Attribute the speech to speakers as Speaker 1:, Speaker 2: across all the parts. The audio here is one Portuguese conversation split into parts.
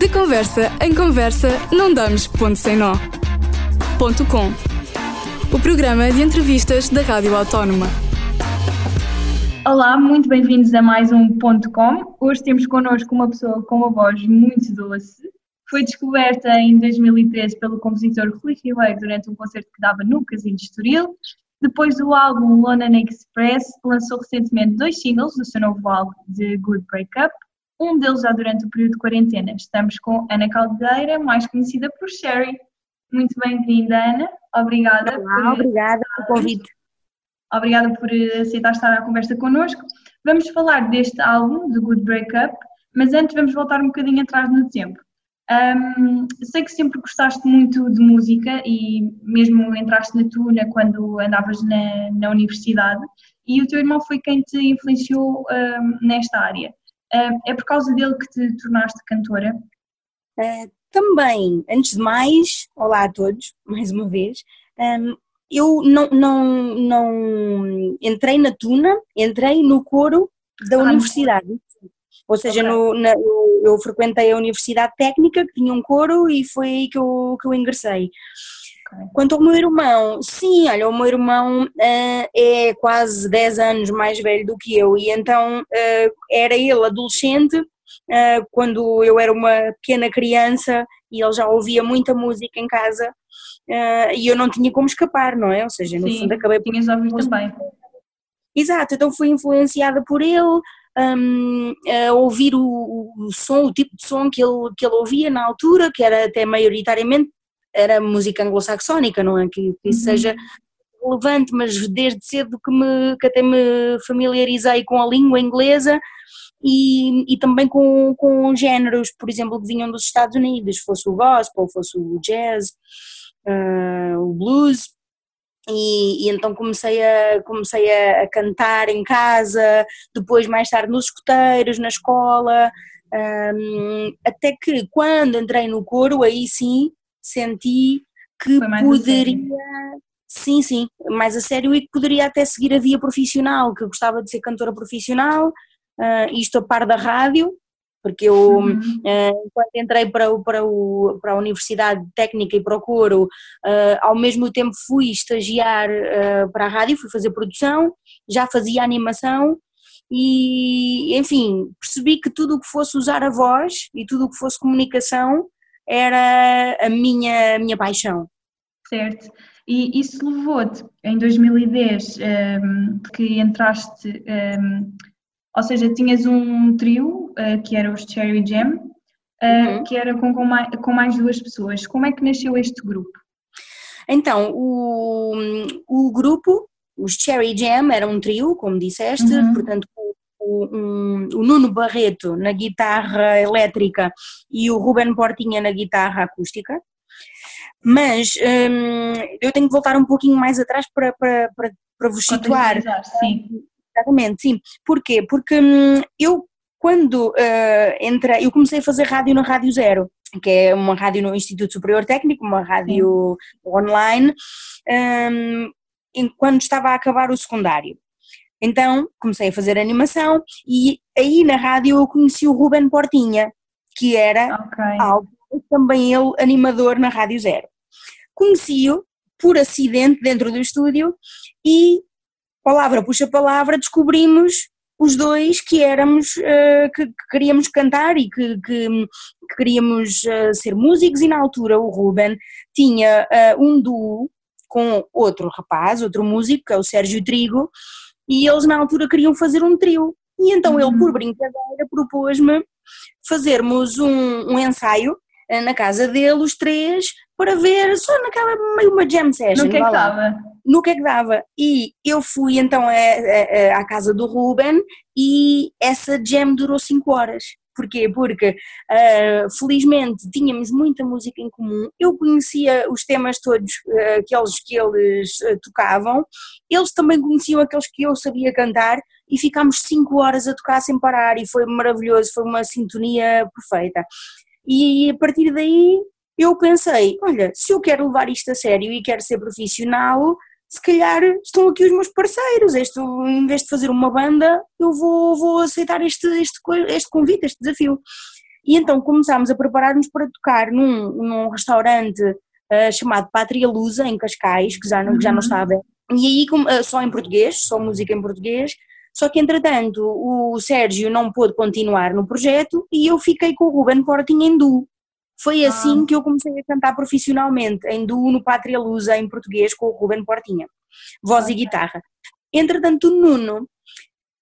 Speaker 1: De conversa em conversa, não damos ponto sem nó. Ponto com. O programa de entrevistas da Rádio Autónoma.
Speaker 2: Olá, muito bem-vindos a mais um Ponto Com. Hoje temos connosco uma pessoa com uma voz muito doce. Foi descoberta em 2013 pelo compositor Rui Ribeiro durante um concerto que dava no Casino de Estoril. Depois do álbum London Express, lançou recentemente dois singles do seu novo álbum, The Good Breakup, um deles já durante o período de quarentena. Estamos com Ana Caldeira, mais conhecida por Sherry. Muito bem-vinda, Ana. Obrigada.
Speaker 3: Olá, por... obrigada pelo convite.
Speaker 2: Obrigada por aceitar estar à conversa connosco. Vamos falar deste álbum, The Good Breakup, mas antes vamos voltar um bocadinho atrás no tempo. Um, sei que sempre gostaste muito de música e mesmo entraste na Tuna quando andavas na, na universidade e o teu irmão foi quem te influenciou um, nesta área. É por causa dele que te tornaste cantora?
Speaker 3: Uh, também, antes de mais, olá a todos, mais uma vez. Um, eu não, não, não entrei na Tuna, entrei no coro da ah, universidade. Ou seja, okay. no, na, eu, eu, frequentei a Universidade Técnica, que tinha um coro, e foi aí que eu, que eu ingressei. Quanto ao meu irmão, sim, olha, o meu irmão uh, é quase 10 anos mais velho do que eu e então uh, era ele adolescente uh, quando eu era uma pequena criança e ele já ouvia muita música em casa e eu não tinha como escapar, não é? Ou seja, no
Speaker 2: sim,
Speaker 3: fundo acabei por.
Speaker 2: Tinhas ouvido também.
Speaker 3: Exato, então fui influenciada por ele, um, a ouvir o, o, som, o tipo de som que ele, que ele ouvia na altura, que era até maioritariamente era música anglo-saxónica, não é? Que, que isso uhum. seja relevante, mas desde cedo que, me, que até me familiarizei com a língua inglesa e, e também com, com géneros, por exemplo, que vinham dos Estados Unidos, fosse o gospel, fosse o jazz, uh, o blues. E, e, então comecei, a, comecei a, cantar em casa, depois mais tarde nos escuteiros, na escola, um, até que quando entrei no coro, aí sim senti que poderia, sim, sim, mais a sério e que poderia até seguir a via profissional, que gostava de ser cantora profissional, uh, isto a par da rádio, porque eu, uhum. uh, quando entrei para, o, para, o, para a Universidade Técnica e para o Coro, uh, ao mesmo tempo fui estagiar uh, para a rádio, fui fazer produção, já fazia animação e, enfim, percebi que tudo o que fosse usar a voz e tudo o que fosse comunicação era a minha, a minha paixão.
Speaker 2: Certo. E isso levou-te, em 2010, um, ehm, que entraste, um, ehm, ou seja, tinhas um trio, uh, que era os Cherry Jam, uh, uhum. que era com, com mais, com mais duas pessoas. Como é que nasceu este grupo?
Speaker 3: Então, o, o grupo, os Cherry Jam, era um trio, como disseste, uhum. portanto, o, um, o Nuno Barreto na guitarra elétrica e o Ruben Portinha na guitarra acústica. Mas um, eu tenho que voltar um pouquinho mais atrás para, para, para, para vos situar.
Speaker 2: Sim.
Speaker 3: Exatamente, sim. Porquê? Porque hum, eu, quando uh, entrei, eu comecei a fazer rádio na Rádio Zero, que é uma rádio no Instituto Superior Técnico, uma rádio sim. online, um, quando estava a acabar o secundário. Então comecei a fazer animação e aí na rádio eu conheci o Ruben Portinha, que era okay. também ele animador na Rádio Zero. Conheci-o por acidente dentro do estúdio e palavra puxa palavra descobrimos os dois que éramos, uh, que, que, queríamos cantar e que, que, que queríamos uh, ser músicos e na altura o Ruben tinha uh, um duo com outro rapaz, outro músico, que é o Sérgio Trigo, e eles na altura queriam fazer um trio. E então uhum. ele, por brincadeira, propôs-me fazermos um, um, ensaio eh, na casa dele, os três, para ver só naquela meio uma jam session.
Speaker 2: No que é que dava?
Speaker 3: No que é que dava. E eu fui então a, a, à casa do Ruben e essa jam durou 5 horas. Porquê? Porque uh, felizmente tínhamos muita música em comum, eu conhecia os temas todos, uh, aqueles que eles uh, tocavam, eles também conheciam aqueles que eu sabia cantar e ficámos cinco horas a tocar sem parar e foi maravilhoso, foi uma sintonia perfeita. E a partir daí eu pensei, olha, se eu quero levar isto a sério e quero ser profissional, se calhar estão aqui os meus parceiros, este, em vez de fazer uma banda, eu vou, vou aceitar este, este, este convite, este desafio. E então começámos a preparar-nos para tocar num, num restaurante uh, chamado Pátria Lusa, em Cascais, que já não, que já não uhum. está aberto. E aí, uh, só em português, só música em português. Só que, entretanto, o Sérgio não pôde continuar no projeto e eu fiquei com o Ruben Portinho em duo. Foi ah. assim ah. que eu comecei a cantar profissionalmente, em duo no Pátria Lusa, em português, com o Ruben Portinha, voz okay. e guitarra. Entretanto, o Nuno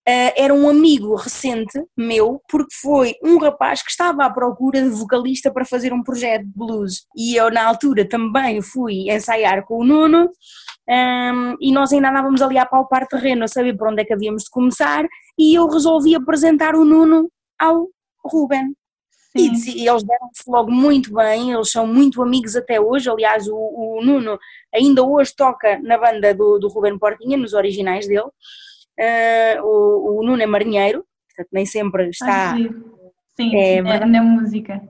Speaker 3: Uh, era um amigo recente meu, porque foi um rapaz que estava à procura de vocalista para fazer um projeto de blues. E eu, na altura, também fui ensaiar com o Nuno, um, ehm, e nós ainda andávamos ali a palpar terreno, a saber por onde é que havíamos de começar, e eu resolvi apresentar o Nuno ao Ruben. E, e, eles deram-se logo muito bem, eles são muito amigos até hoje. Aliás, o, o Nuno ainda hoje toca na banda do, do Ruben Portinha, nos originais dele. Uh, o, o Nuno é marinheiro, portanto nem sempre está.
Speaker 2: Sim, é, é, na música.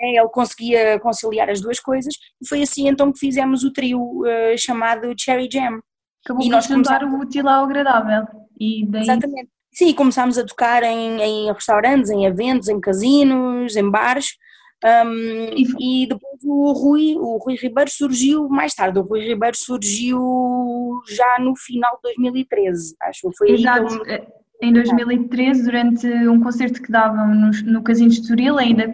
Speaker 3: É, ele conseguia conciliar as duas coisas e foi assim então que fizemos o trio uh, chamado Cherry Jam.
Speaker 2: Acabou e nós juntar o útil ao agradável. E daí...
Speaker 3: Exatamente. Sim, começámos a tocar em, em restaurantes, em eventos, em casinos, em bares. Um, e, depois o Rui, o Rui Ribeiro surgiu mais tarde. O Rui Ribeiro surgiu já no final de 2013, acho. Foi
Speaker 2: Exato. Eh, em 2013, durante um concerto que davam no, no Casino de Estoril, ainda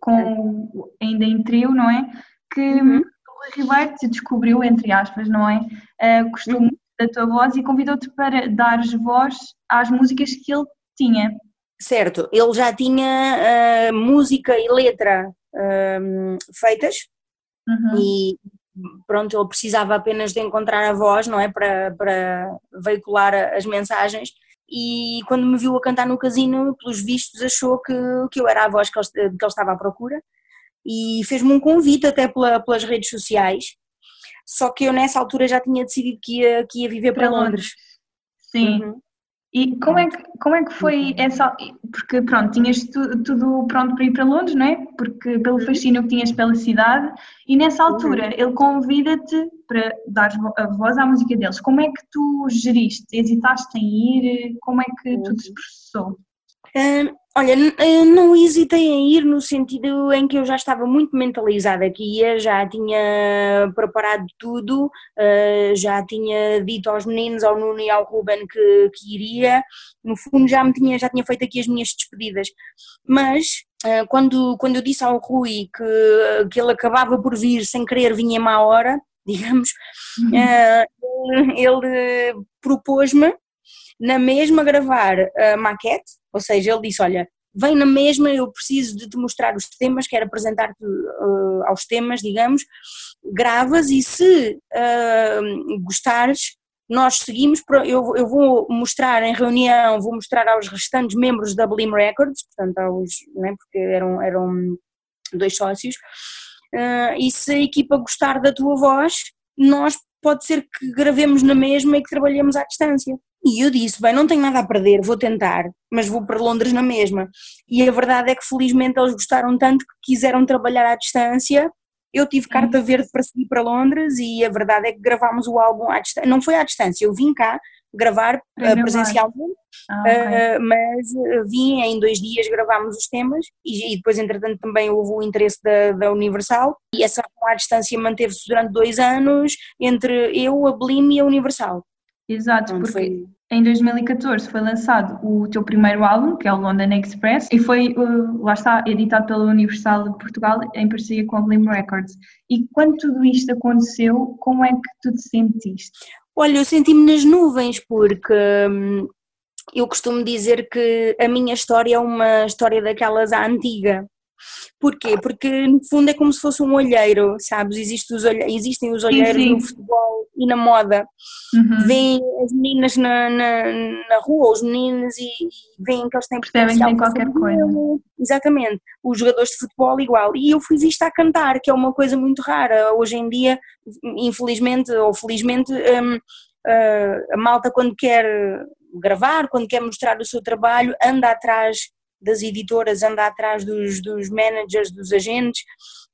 Speaker 2: com ainda em trio, não é? Que uhum. o Rui Ribeiro te descobriu, entre aspas, não é? Uh, da tua voz e convidou-te para dares voz às músicas que ele tinha.
Speaker 3: Certo, ele já tinha uh, música e letra uh, feitas. Uhum. e pronto, ele precisava apenas de encontrar a voz, não é, para, para veicular as mensagens. E quando me viu a cantar no casino, pelos vistos achou que, que eu era a voz que ele, que ele estava à procura. E fez-me um convite até pela, pelas redes sociais, só que eu nessa altura já tinha decidido que ia, que ia viver para, para Londres. Londres.
Speaker 2: Sim. Uhum. E como é, que, como é que foi essa. Porque, pronto, tinhas tu, tudo pronto para ir para Londres, não é? Porque pelo uhum. fascínio que tinhas pela cidade, e nessa uhum. altura ele convida-te para dar a voz à música deles. Como é que tu geriste? Hesitaste em ir? Como é que tudo se processou?
Speaker 3: Olha, eh, não hesitei em ir no sentido em que eu já estava muito mentalizada que ia, já tinha preparado tudo, eh, já tinha dito aos meninos, ao Nuno e ao Ruben que, que iria, no fundo já me tinha, já tinha feito aqui as minhas despedidas, mas eh, quando, quando eu disse ao Rui que, que ele acabava por vir sem querer, vinha má hora, digamos, uhum. ele propôs-me na mesma gravar a maquete, ou seja, ele disse: Olha, vem na mesma, eu preciso de te mostrar os temas, quero apresentar-te uh, aos temas, digamos, gravas e se uh, gostares, nós seguimos, eu, eu vou mostrar em reunião, vou mostrar aos restantes membros da Blim Records, portanto aos, né, porque eram, eram dois sócios, uh, e se a equipa gostar da tua voz, nós pode ser que gravemos na mesma e que trabalhemos à distância. E eu disse: bem, não tenho nada a perder, vou tentar, mas vou para Londres na mesma. E a verdade é que felizmente eles gostaram tanto que quiseram trabalhar à distância. Eu tive carta verde para seguir para Londres e a verdade é que gravámos o álbum à distância. Não foi à distância, eu vim cá gravar uh, presencialmente, ah, okay. uh, mas vim em dois dias gravámos os temas e, e, depois entretanto também houve o interesse da, da Universal e essa à distância manteve-se durante dois anos entre eu, a Blim e a Universal.
Speaker 2: Exato, porque foi... em 2014 foi lançado o teu primeiro álbum, que é o London Express, e foi, uh, lá está, editado pela Universal de Portugal em parceria com a Blim Records. E quando tudo isto aconteceu, como é que tu te sentiste?
Speaker 3: Olha, eu senti-me nas nuvens, porque hum, eu costumo dizer que a minha história é uma história daquelas à antiga. Porquê? Porque no fundo é como se fosse um olheiro, sabes? Existe os olhe... Existem os olheiros sim, sim. no futebol e na moda. Uhum. Vêm as meninas na, na, na, rua, os meninos, e, e veem que eles têm
Speaker 2: Percebem que tem qualquer coisa.
Speaker 3: Exatamente. Os jogadores de futebol igual. E eu fui vista a cantar, que é uma coisa muito rara. Hoje em dia, infelizmente ou felizmente, um, uh, a malta quando quer gravar, quando quer mostrar o seu trabalho, anda atrás das editoras anda atrás dos, dos managers, dos agentes,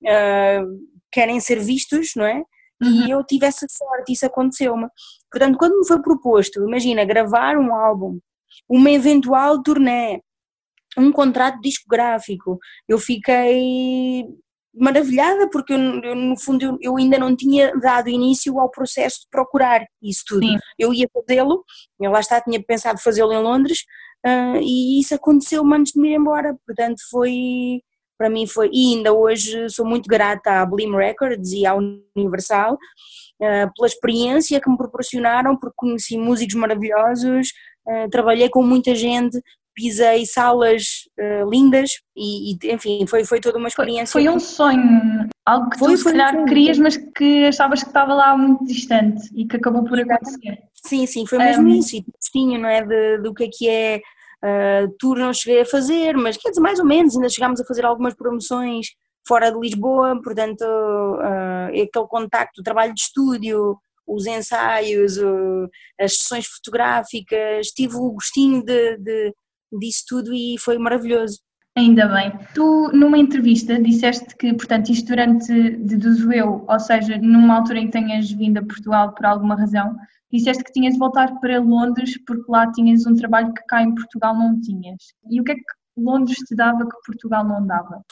Speaker 3: uh, querem ser vistos, não é? Uhum. E eu tive essa sorte, isso aconteceu-me. Portanto, quando me foi proposto, imagina, gravar um álbum, uma eventual turnê, um contrato discográfico. Eu fiquei maravilhada porque eu, eu, no fundo eu, ainda não tinha dado início ao processo de procurar isso tudo. Sim. Eu ia fazê-lo, eu lá está, tinha pensado fazê-lo em Londres uh, e isso aconteceu antes de me ir embora, portanto foi, para mim foi, e ainda hoje sou muito grata à Blim Records e à Universal uh, pela experiência que me proporcionaram, porque conheci músicos maravilhosos, uh, trabalhei com muita gente, pisei salas uh, lindas e, e, enfim, foi, foi toda uma experiência.
Speaker 2: Foi, foi um sonho, algo que foi, tu se calhar um querias, mas que achavas que estava lá muito distante e que acabou por acontecer.
Speaker 3: Sim, sim, foi mesmo um, isso, e tinha, não é, de, do que é que é, uh, tour não cheguei a fazer, mas quer dizer, mais ou menos, ainda chegámos a fazer algumas promoções fora de Lisboa, portanto, uh, aquele contacto, o trabalho de estúdio, os ensaios, uh, as sessões fotográficas, tive o gostinho de, de disso tudo e foi maravilhoso.
Speaker 2: Ainda bem. Tu, numa entrevista, disseste que, portanto, isto durante, deduzo eu, ou seja, numa altura em que tenhas vindo a Portugal por alguma razão, disseste que tinhas de voltar para Londres porque lá tinhas um trabalho que cá em Portugal não tinhas. E o que é que Londres te dava que Portugal não dava?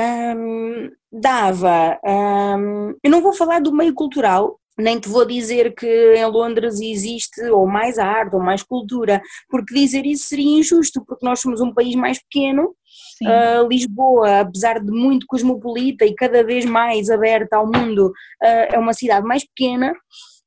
Speaker 3: Um, dava. Um, eu não vou falar do meio cultural, nem te vou dizer que em Londres existe ou mais arte ou mais cultura, porque dizer isso seria injusto, porque nós somos um país mais pequeno. Uh, Lisboa, apesar de muito cosmopolita e cada vez mais aberta ao mundo, uh, é uma cidade mais pequena.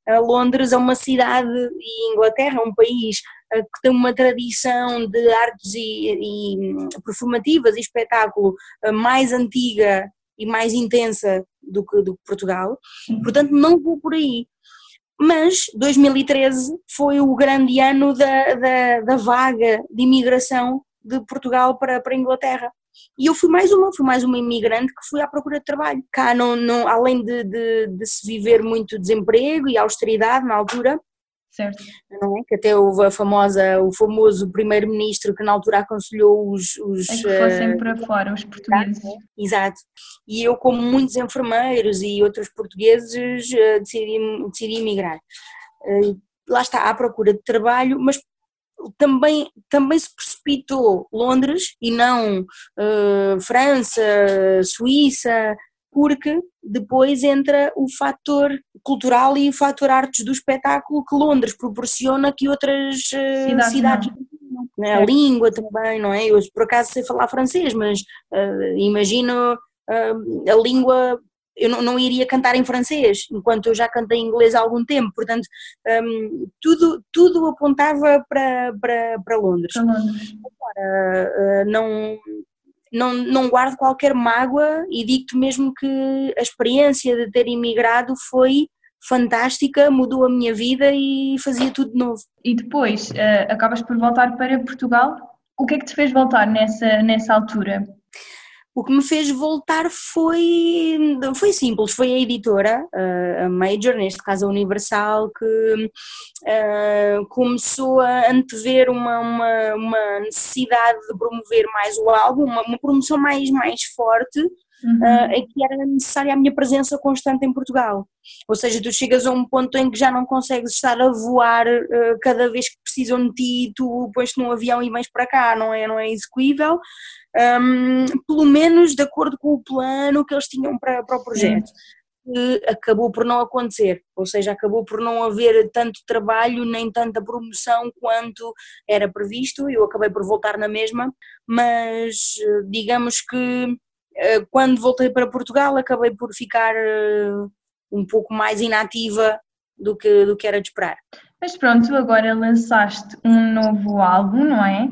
Speaker 3: Londres é uma cidade e Inglaterra é um país que tem uma tradição de artes e, e performativas e espetáculo mais antiga e mais intensa do que, do Portugal, portanto não vou por aí. Mas 2013 foi o grande ano da, da, da vaga de imigração de Portugal para, para a Inglaterra. E eu fui mais uma, fui mais uma imigrante que fui à procura de trabalho. Cá, não, não, além de, de, de se viver muito desemprego e austeridade na altura,
Speaker 2: Certo.
Speaker 3: Não é? Que até houve a famosa, o famoso primeiro-ministro que na altura aconselhou os. os
Speaker 2: é que fossem uh, para fora, os portugueses.
Speaker 3: Exato. E eu, como muitos enfermeiros e outros portugueses, uh, decidi, decidi emigrar. Uh, lá está, à procura de trabalho, mas também, também se precipitou Londres e não França, Suíça, porque depois entra o fator cultural e o fator artes do espetáculo que Londres proporciona que outras uh, cidades, cidades não. É? A língua também, não é? Eu por acaso sei falar francês, mas uh, imagino uh, a língua eu não, não, iria cantar em francês, enquanto eu já cantei em inglês há algum tempo, portanto, um, tudo, tudo apontava para, para, para Londres. Agora, uh, não, não, não guardo qualquer mágoa e digo-te mesmo que a experiência de ter imigrado foi fantástica, mudou a minha vida e fazia tudo de novo.
Speaker 2: E depois uh, acabas por voltar para Portugal. O que é que te fez voltar nessa, nessa altura?
Speaker 3: O que me fez voltar foi, foi simples, foi a editora, a Major, neste caso a Universal, que uh, começou a antever uma, uma, uma, necessidade de promover mais o álbum, uma, uma promoção mais, mais forte, uhum. uh, em que era necessária a minha presença constante em Portugal. Ou seja, tu chegas a um ponto em que já não consegues estar a voar uh, cada vez que precisam de ti, tu pões-te num avião e vens para cá, não é, não é execuível um, pelo menos de acordo com o plano que eles tinham para, para o projeto. Que acabou por não acontecer, ou seja, acabou por não haver tanto trabalho nem tanta promoção quanto era previsto. Eu acabei por voltar na mesma, mas digamos que quando voltei para Portugal acabei por ficar eh, um pouco mais inativa do que, do que era de esperar.
Speaker 2: Mas pronto, agora lançaste um novo álbum, não é?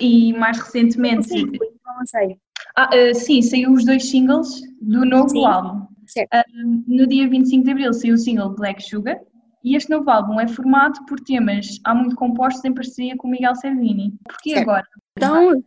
Speaker 2: E mais recentemente.
Speaker 3: Sim, lancei.
Speaker 2: Ah, uh, sim, saiu os dois singles do novo sim. álbum. Uh, no dia 25 de abril saiu o single Black Sugar e este novo álbum é formado por temas há muito compostos em parceria com o Miguel Servini. Porquê certo. agora?
Speaker 3: Então,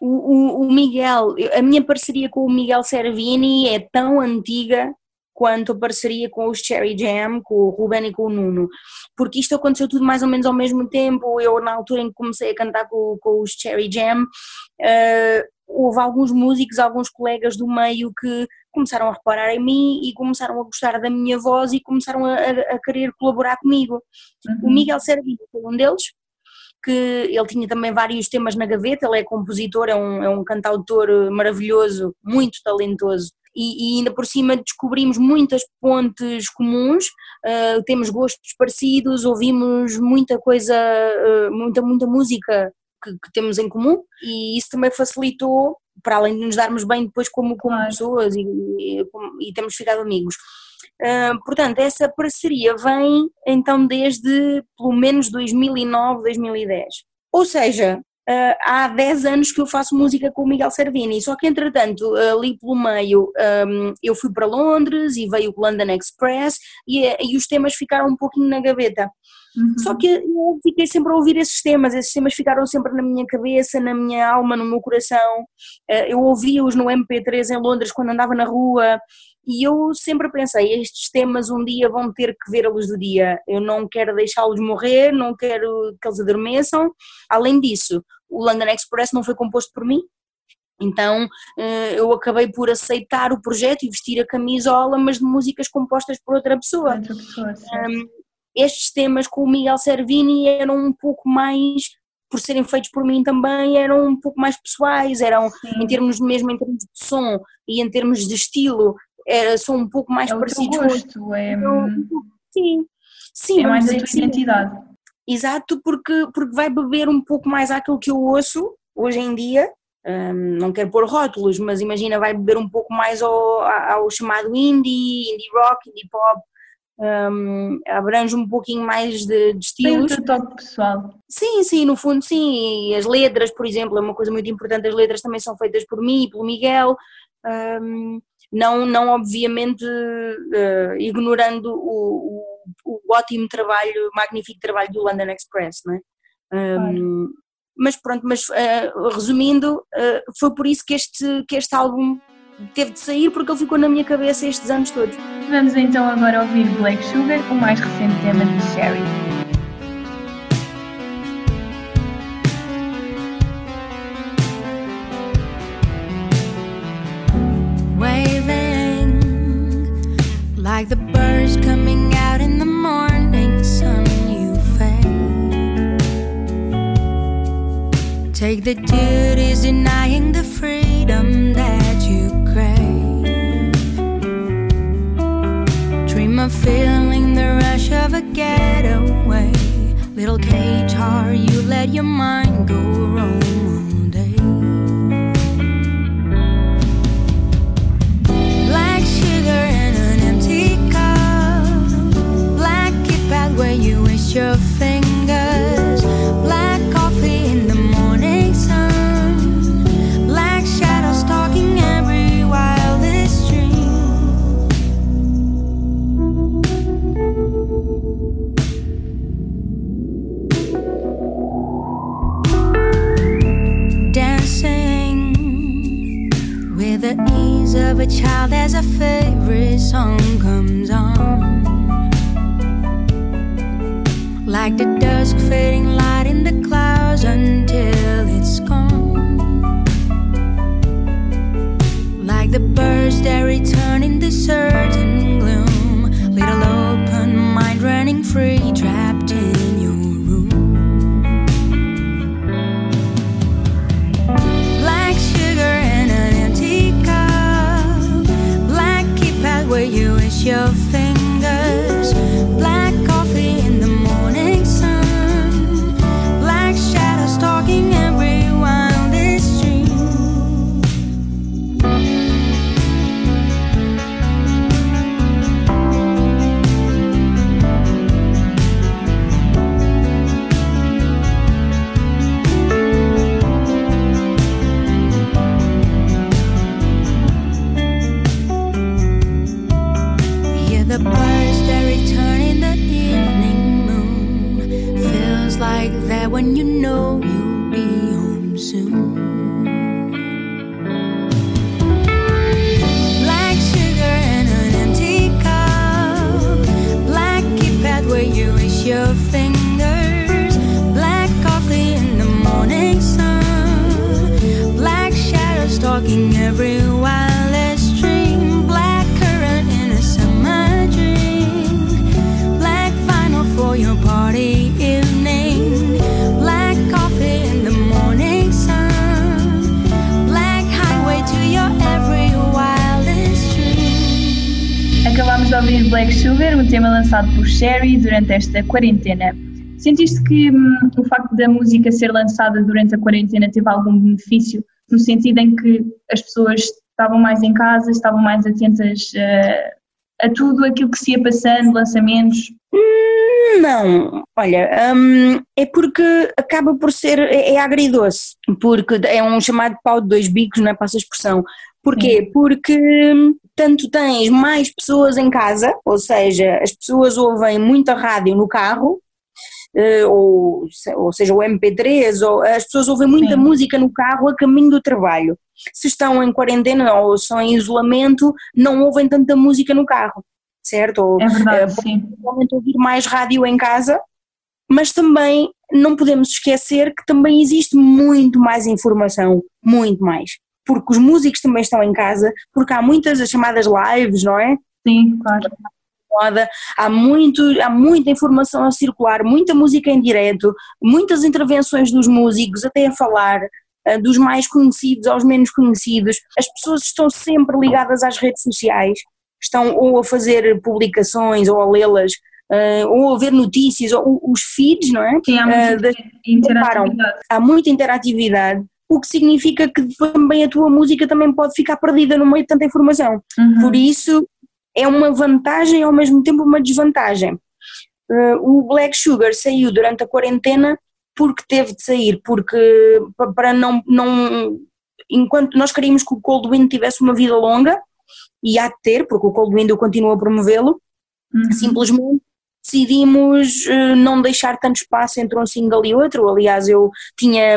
Speaker 3: o, o, Miguel, a minha parceria com o Miguel Servini é tão antiga quanto a parceria com os Cherry Jam, com o Ruben e com o Nuno, porque isto aconteceu tudo mais ou menos ao mesmo tempo, eu na altura em que comecei a cantar com, com os Cherry Jam, uh, houve alguns músicos, alguns colegas do meio que começaram a reparar em mim e começaram a gostar da minha voz e começaram a, a, a querer colaborar comigo. Uhum. O Miguel Servini foi um deles, que ele tinha também vários temas na gaveta, ele é compositor, é um, é um cantautor maravilhoso, muito talentoso. E, e ainda por cima descobrimos muitas pontes comuns, uh, temos gostos parecidos, ouvimos muita coisa, uh, muita, muita música que, que, temos em comum e isso também facilitou, para além de nos darmos bem depois como, como claro. pessoas e, e, e, temos ficado amigos. Portanto, essa parceria vem então desde pelo menos 2009, 2010. Ou seja, Uh, há 10 anos que eu faço música com o Miguel Servini, só que entretanto, ali pelo meio, um, eu fui para Londres e veio o London Express e, e os temas ficaram um pouquinho na gaveta. Uhum. Só que eu fiquei sempre a ouvir esses temas, esses temas ficaram sempre na minha cabeça, na minha alma, no meu coração. Uh, eu ouvia-os no MP3 em Londres quando andava na rua, e eu sempre pensei, estes temas um dia vão ter que ver a luz do dia. Eu não quero deixá-los morrer, não quero que eles adormeçam. Além disso, o London Express não foi composto por mim, então eh, eu acabei por aceitar o projeto e vestir a camisola, mas de músicas compostas por outra pessoa.
Speaker 2: Outra pessoa
Speaker 3: um, estes temas com o Miguel Servini eram um pouco mais por serem feitos por mim também eram um pouco mais pessoais, eram Sim. em termos mesmo em termos de som e em termos de estilo, era, são um pouco mais
Speaker 2: é
Speaker 3: parecidos.
Speaker 2: O gosto, é...
Speaker 3: Então, sim, sim.
Speaker 2: É mais a tua identidade.
Speaker 3: Exato, porque, porque vai beber um pouco mais àquilo que eu ouço hoje em dia. Um, não quero pôr rótulos, mas imagina, vai beber um pouco mais ao, ao chamado indie, indie rock, indie pop, um, abrange um pouquinho mais de, de estilos.
Speaker 2: Tem toque pessoal.
Speaker 3: Sim, sim, no fundo sim. E as letras, por exemplo, é uma coisa muito importante, as letras também são feitas por mim e pelo Miguel. Um, não, não obviamente uh, ignorando o, o, o, ótimo trabalho, magnífico trabalho do London Express, não é? Um, claro. Mas pronto, mas uh, resumindo, uh, foi por isso que este, que este álbum teve de sair, porque ele ficou na minha cabeça estes anos todos.
Speaker 2: Vamos então agora ouvir Black Sugar, o mais recente tema de Sherry.
Speaker 4: Like the birds coming out in the morning sun, you fade. Take the duties, denying the freedom that you crave. Dream of feeling the rush of a getaway. Little cage heart, you let your mind go roam. Your fingers. Black coffee in the morning sun. Black shadows every wildest dream. Dancing with the ease of a child as a favorite song comes on like the dusk fading light in the clouds until it's gone. Like the birds that return in the certain gloom, little open mind running free, trapped in
Speaker 2: lançado por Sherry durante esta quarentena. Sentiste que hum, o facto da música ser lançada durante a quarentena teve algum benefício, no sentido em que as pessoas estavam mais em casa, estavam mais atentas uh, a tudo aquilo que se ia passando, lançamentos?
Speaker 3: Não, olha, hum, é porque acaba por ser, é, é agridoce, porque é um chamado pau de dois bicos, não é para essa expressão. Porquê? Porque hum, tanto tens mais pessoas em casa, ou seja, as pessoas ouvem muita rádio no carro, eh, ou, ou seja, o MP3, ou as pessoas ouvem muita Sim. música no carro a caminho do trabalho. Se estão em quarentena ou são em isolamento, não ouvem tanta música no carro certo? Ou,
Speaker 2: é verdade, uh, sim.
Speaker 3: ouvir mais rádio em casa, mas também não podemos esquecer que também existe muito mais informação, muito mais. Porque os músicos também estão em casa, porque há muitas as chamadas lives, não é?
Speaker 2: Sim, claro.
Speaker 3: Há, muito, há muita informação a circular, muita música em direto, muitas intervenções dos músicos, até a falar, eh, dos mais conhecidos aos menos conhecidos. As pessoas estão sempre ligadas às redes sociais estão ou a fazer publicações ou a lê-las Uh, ou a ver notícias, ou os feeds, não é?
Speaker 2: Sim, há muita uh, interatividade.
Speaker 3: Há muita interatividade, o que significa que também a tua música também pode ficar perdida no meio de tanta informação. Uhum. Por isso é uma vantagem e ao mesmo tempo uma desvantagem. Uh, o Black Sugar saiu durante a quarentena porque teve de sair, porque para não, não enquanto nós queríamos que o Coldwind tivesse uma vida longa, e há de ter, porque o Cold Window continua a promovê-lo, uhum. simplesmente decidimos uh, não deixar tanto espaço entre um single e outro. Aliás, eu tinha,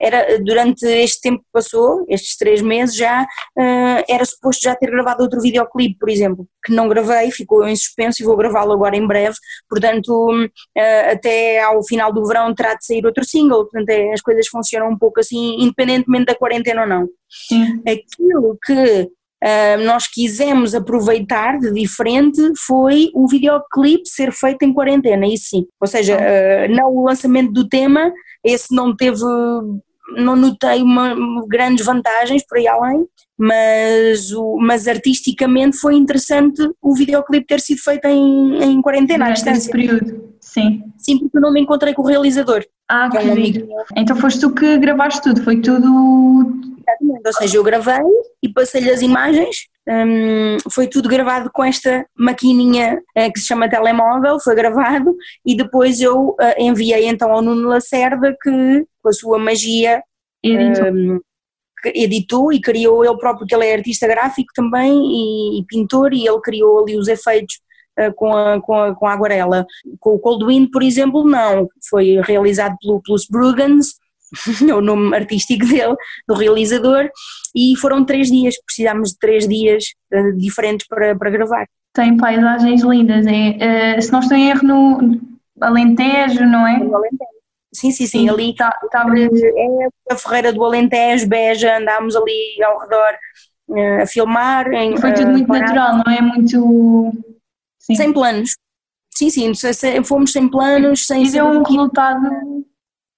Speaker 3: era durante este tempo que passou, estes três meses já, uh, era suposto já ter gravado outro videoclipe, por exemplo, que não gravei, ficou em suspenso e vou gravá-lo agora em breve. Portanto, uh, até ao final do verão terá de sair outro single. Portanto, é, as coisas funcionam um pouco assim, independentemente da quarentena ou não.
Speaker 2: Sim.
Speaker 3: Aquilo que nós quisemos aproveitar de diferente foi o videoclipe ser feito em quarentena, isso sim. Ou seja, uh, não o lançamento do tema, esse não teve, não notei uma, grandes vantagens por aí além, mas, mas artisticamente foi interessante o videoclipe ter sido feito em, em quarentena, à distância.
Speaker 2: período, sim.
Speaker 3: Sim, porque eu não me encontrei com o realizador.
Speaker 2: Ah, que é um amigo. Então foste tu que gravaste tudo, foi tudo
Speaker 3: Exatamente, ou seja, eu gravei e passei-lhe as imagens, um, foi tudo gravado com esta maquininha uh, que se chama telemóvel, foi gravado e depois eu uh, enviei então ao Nuno Lacerda que com a sua magia
Speaker 2: editou. Um,
Speaker 3: editou e criou ele próprio, que ele é artista gráfico também e, e pintor e ele criou ali os efeitos uh, com, a, com, a, com a aguarela. Com o Coldwind, por exemplo, não, foi realizado pelo, pelos Brugans o nome artístico dele, do realizador, e foram três dias, precisámos de três dias uh, diferentes para, para gravar.
Speaker 2: Tem paisagens lindas, é, uh, se não estou em erro no Alentejo, não é? No
Speaker 3: Alentejo. Sim, sim, sim, sim ali está, tá, é a Ferreira do Alentejo, Beja, andámos ali ao redor uh, a filmar. Em,
Speaker 2: Foi tudo muito natural, não é? Muito.
Speaker 3: Sim. Sem planos. Sim, sim, fomos sem planos, sem.
Speaker 2: E deu um resultado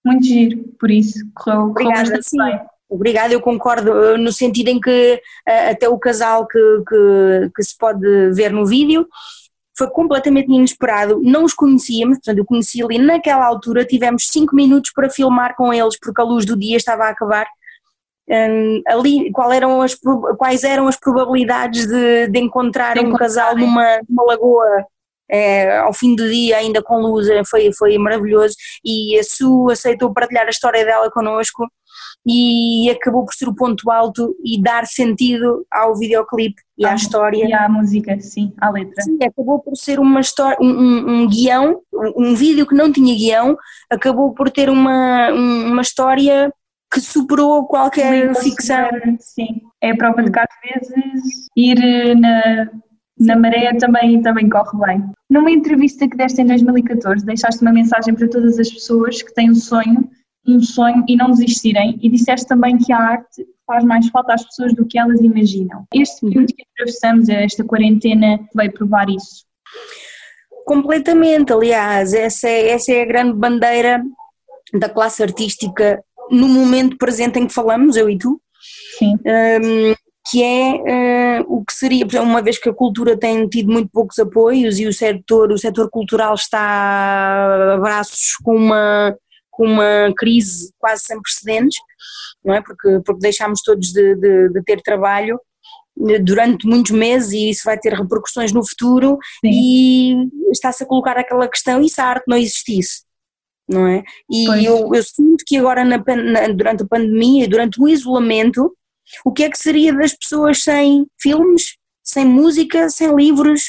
Speaker 2: muito giro, por isso correu, correu bastante bem.
Speaker 3: Obrigada, eu concordo eh, no sentido em que eh, até o casal que, que, que, se pode ver no vídeo foi completamente inesperado, não os conhecíamos, portanto eu conheci ali naquela altura, tivemos 5 minutos para filmar com eles porque a luz do dia estava a acabar. Um, ali qual eram as, quais eram as probabilidades de, de encontrar de um casal numa, numa lagoa é, ao fim do dia, ainda com luz, é, foi, foi maravilhoso. E a Su aceitou partilhar a história dela connosco e acabou por ser o ponto alto e dar sentido ao videoclipe e à história.
Speaker 2: E à música, sim, à letra.
Speaker 3: Sim, acabou por ser uma história, um, um, um guião, um, um, vídeo que não tinha guião, acabou por ter uma, uma história que superou qualquer ficção.
Speaker 2: Sim, é a prova de que às vezes ir na na maré também, também corre bem. Numa entrevista que deste em 2014, deixaste uma mensagem para todas as pessoas que têm um sonho, um sonho e não desistirem, e disseste também que a arte faz mais falta às pessoas do que elas imaginam. Este período que atravessamos, esta quarentena, vai provar isso.
Speaker 3: Completamente, aliás, essa é, essa é a grande bandeira da classe artística no momento presente em que falamos, eu e tu.
Speaker 2: Sim. Um,
Speaker 5: que é uh, o que seria, uma vez que a cultura tem tido muito poucos apoios e o setor, o setor cultural está a braços com uma, com uma crise quase sem precedentes, não é? Porque, porque deixámos todos de, de, de ter trabalho eh, durante muitos meses e isso vai ter repercussões no futuro Sim. e está-se a colocar aquela questão e se a arte não existisse? Não é? E eu, eu, sinto que agora na, na, durante a pandemia e durante o isolamento o que é que seria das pessoas sem filmes, sem música, sem livros,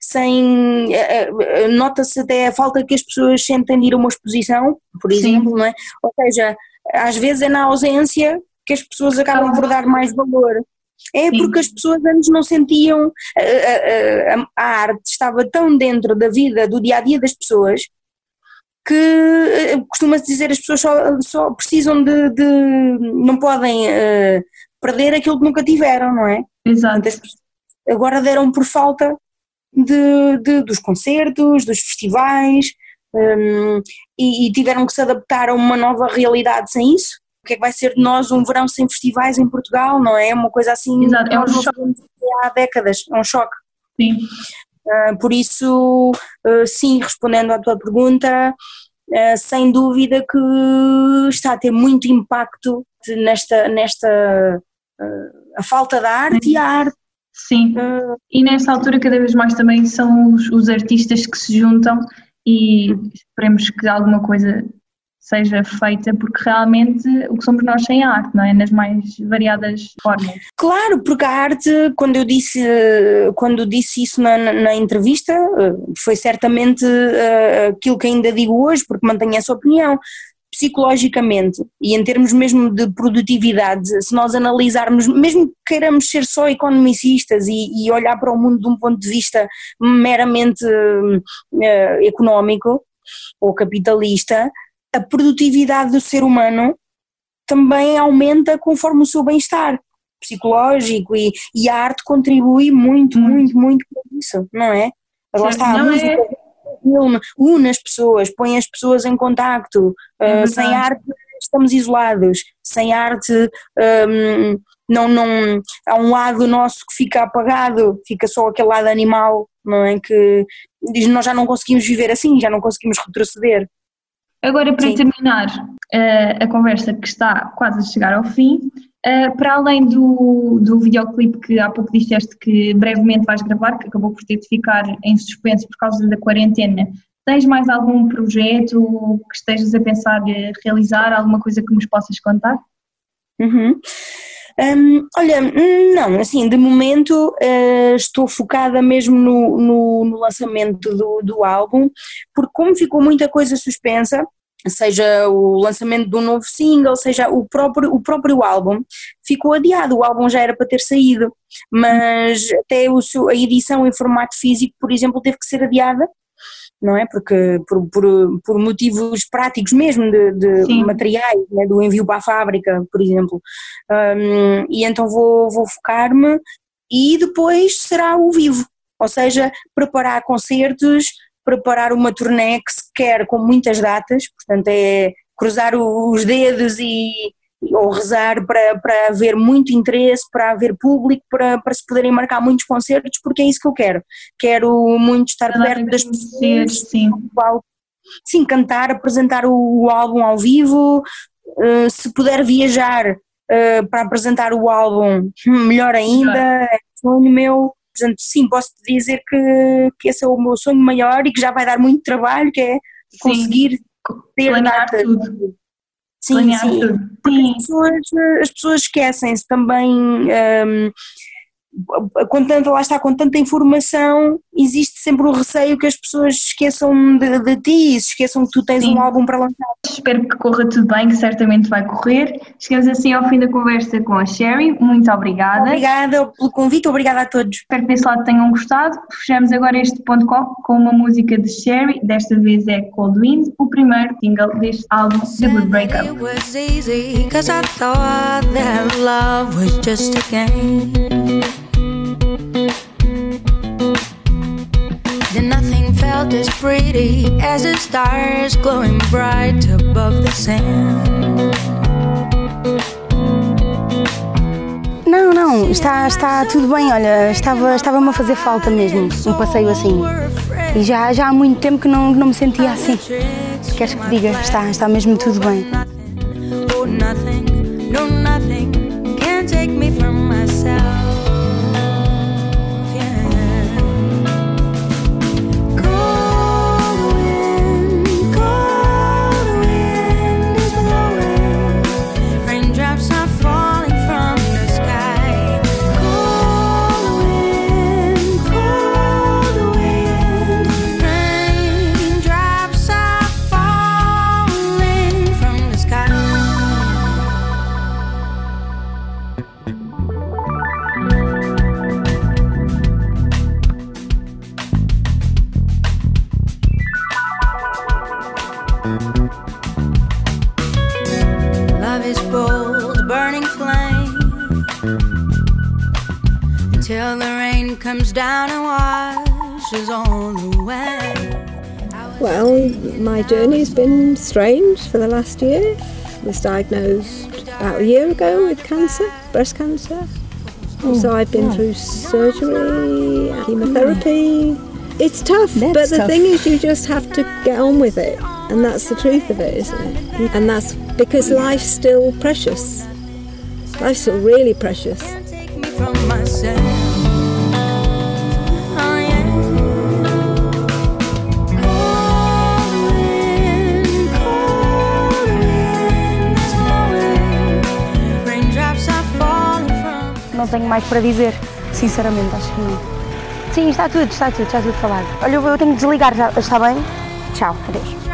Speaker 5: sem. Eh, eh, nota-se até a falta que as pessoas sentem de ir a uma exposição, por exemplo, não é? Ou seja, às vezes é na ausência que as pessoas acabam por dar mais valor. É Sim. porque as pessoas antes não sentiam. A, a, a, a, arte estava tão dentro da vida, do dia a dia das pessoas, que eh, costuma-se dizer as pessoas só, só precisam de, de. não podem uh, perder aquilo que nunca tiveram, não é?
Speaker 2: Exato.
Speaker 5: Agora deram por falta de, de dos concertos, dos festivais um, e, e, tiveram que se adaptar a uma nova realidade sem isso. O que é que vai ser de nós um verão sem festivais em Portugal, não é? Uma coisa assim.
Speaker 2: Exato, é um choque.
Speaker 5: Há décadas, é um choque.
Speaker 2: Sim.
Speaker 5: Uh, por isso, uh, sim, respondendo à tua pergunta, uh, sem dúvida que está a ter muito impacto nesta, nesta a falta da arte e a arte.
Speaker 2: Sim, uh, e nessa altura cada vez mais também são os, os artistas que se juntam e esperemos que alguma coisa seja feita, porque realmente o que somos nós sem a arte, não é? Nas mais variadas formas.
Speaker 5: Claro, porque a arte, quando eu disse, quando disse isso na, na, entrevista, foi certamente uh, aquilo que ainda digo hoje, porque mantenho essa opinião psicologicamente e em termos mesmo de produtividade, se nós analisarmos, mesmo que queiramos ser só economicistas e, e olhar para o mundo de um ponto de vista meramente uh, económico ou capitalista, a produtividade do ser humano também aumenta conforme o seu bem-estar psicológico e, e, a arte contribui muito, muito, muito com isso, não é? Lá está, a música, é filme une as pessoas, põe as pessoas em contacto. Uh, sem arte estamos isolados, sem arte um, não, não, há um lado nosso que fica apagado, fica só aquele lado animal, não é? Que diz nós já não conseguimos viver assim, já não conseguimos retroceder.
Speaker 2: Agora, para Sim. terminar uh, a conversa que está quase a chegar ao fim, uh, para além do, do videoclipe que há pouco disseste que brevemente vais gravar, que acabou por ter de ficar em suspenso por causa da quarentena, tens mais algum projeto que estejas a pensar realizar, alguma coisa que nos possas contar?
Speaker 5: Uhum. Um, olha, não, assim, de momento uh, estou focada mesmo no, no, no, lançamento do, do álbum, porque como ficou muita coisa suspensa, seja o lançamento de um novo single, seja o próprio, o próprio álbum, ficou adiado, o álbum já era para ter saído, mas até o seu, a edição em formato físico, por exemplo, teve que ser adiada, não é? Porque por, por, por motivos práticos mesmo, de, de materiais, né? do envio para a fábrica, por exemplo. Um, e então vou, vou focar-me e depois será o vivo, ou seja, preparar concertos, preparar uma turnê que se quer com muitas datas, portanto é cruzar os dedos e ou rezar para, para haver muito interesse, para haver público, para, para se poderem marcar muitos concertos, porque é isso que eu quero. Quero muito estar perto das pessoas,
Speaker 2: sim.
Speaker 5: sim, cantar, apresentar o, álbum ao vivo, uh, se puder viajar uh, para apresentar o álbum, melhor ainda, é sonho meu. Portanto, sim, posso dizer que, que esse é o meu sonho maior e que já vai dar muito trabalho, que é conseguir sim. ter datas. Tudo. Sim, sim. Tudo. Sim. As, pessoas, as pessoas esquecem-se também. Um, com tanta, lá está, com tanta informação, existe sempre o receio que as pessoas esqueçam de, de ti, se esqueçam que tu tens Sim. um álbum para lançar.
Speaker 2: Espero que corra tudo bem, que certamente vai correr. Chegamos assim ao fim da conversa com a Sherry, muito obrigada.
Speaker 5: Obrigada pelo convite, obrigada a todos.
Speaker 2: Espero que desse lado tenham gostado. Fechamos agora este ponto com, com uma música de Sherry, desta vez é Cold Wind, o primeiro single deste álbum, The Good Breakup. Then as pretty as the stars glowing bright above the sand.
Speaker 5: Não, não,
Speaker 3: Está, está tudo bem, olha, estava, estava-me a fazer falta mesmo, um passeio assim. E já, já há muito tempo que não, não me sentia assim. Queres que te diga? Está, está mesmo tudo bem.
Speaker 4: Comes down and washes all away.
Speaker 6: Well, my journey's been strange for the last year. I Was diagnosed about a year ago with cancer, breast cancer. so I've been oh, through surgery, chemotherapy. It's tough, but the thing is, you just have to get on with it, and that's the truth of it, isn't it? And that's because life's still precious. Life's still really precious.
Speaker 3: Não tenho mais para dizer, sinceramente, acho que não. Sim, está tudo, está tudo, está tudo falado. Olha, eu tenho que desligar já, está bem? Tchau, adeus.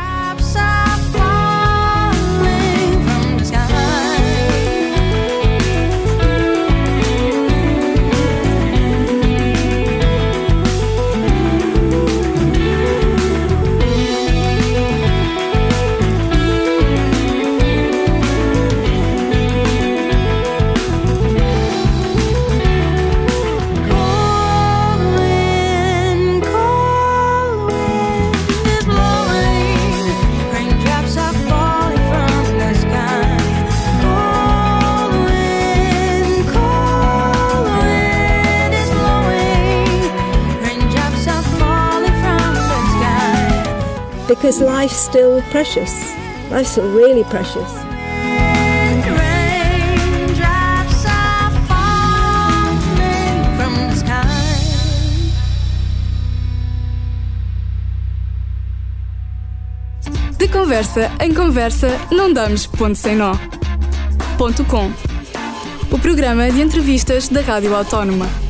Speaker 6: Because life's still precious. Life's still really precious.
Speaker 4: Raindrops are falling from the sky.
Speaker 1: De conversa em conversa, não damos ponto sem nó. Ponto com. O programa de entrevistas da Rádio Autónoma.